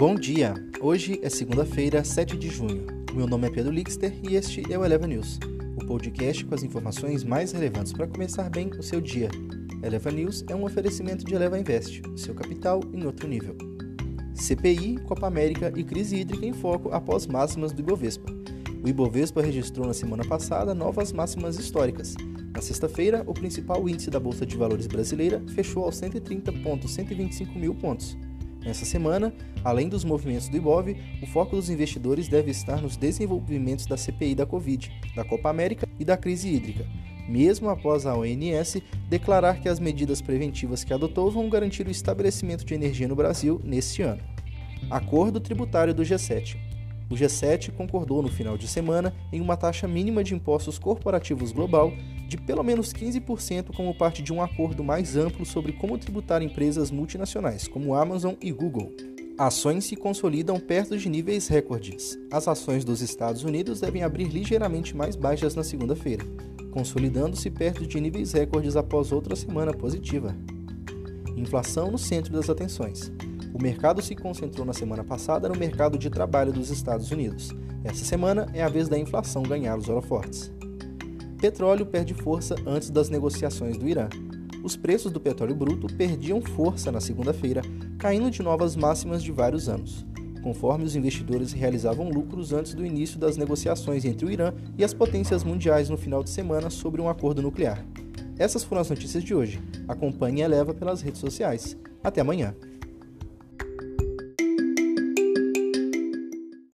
Bom dia! Hoje é segunda-feira, 7 de junho. Meu nome é Pedro Lixter e este é o Eleva News, o podcast com as informações mais relevantes para começar bem o seu dia. Eleva News é um oferecimento de Eleva Invest, seu capital em outro nível. CPI, Copa América e crise hídrica em foco após máximas do Ibovespa. O Ibovespa registrou na semana passada novas máximas históricas. Na sexta-feira, o principal índice da Bolsa de Valores brasileira fechou aos 130,125 mil pontos. Nessa semana, além dos movimentos do Ibov, o foco dos investidores deve estar nos desenvolvimentos da CPI da Covid, da Copa América e da crise hídrica, mesmo após a ONS declarar que as medidas preventivas que adotou vão garantir o estabelecimento de energia no Brasil neste ano. Acordo tributário do G7. O G7 concordou no final de semana em uma taxa mínima de impostos corporativos global de pelo menos 15% como parte de um acordo mais amplo sobre como tributar empresas multinacionais, como Amazon e Google. Ações se consolidam perto de níveis recordes. As ações dos Estados Unidos devem abrir ligeiramente mais baixas na segunda-feira, consolidando-se perto de níveis recordes após outra semana positiva. Inflação no centro das atenções. O mercado se concentrou na semana passada no mercado de trabalho dos Estados Unidos. Essa semana é a vez da inflação ganhar os holofotes. Petróleo perde força antes das negociações do Irã. Os preços do petróleo bruto perdiam força na segunda-feira, caindo de novas máximas de vários anos, conforme os investidores realizavam lucros antes do início das negociações entre o Irã e as potências mundiais no final de semana sobre um acordo nuclear. Essas foram as notícias de hoje. Acompanhe e eleva pelas redes sociais. Até amanhã.